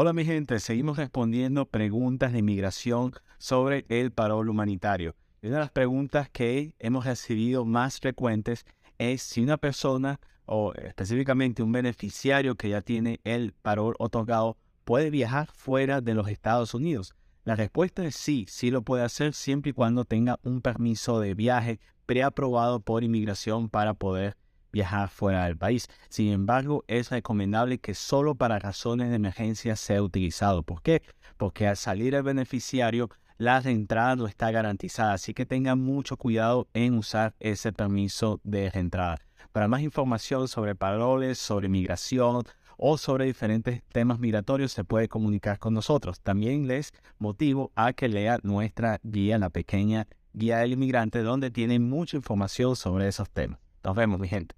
Hola mi gente, seguimos respondiendo preguntas de inmigración sobre el parol humanitario. una de las preguntas que hemos recibido más frecuentes es si una persona o específicamente un beneficiario que ya tiene el parol otorgado puede viajar fuera de los Estados Unidos. La respuesta es sí, sí lo puede hacer siempre y cuando tenga un permiso de viaje preaprobado por inmigración para poder viajar fuera del país. Sin embargo, es recomendable que solo para razones de emergencia sea utilizado. ¿Por qué? Porque al salir el beneficiario, la reentrada no está garantizada, así que tengan mucho cuidado en usar ese permiso de reentrada. Para más información sobre paroles, sobre migración o sobre diferentes temas migratorios, se puede comunicar con nosotros. También les motivo a que lea nuestra guía, la pequeña guía del inmigrante, donde tiene mucha información sobre esos temas. Nos vemos, mi gente.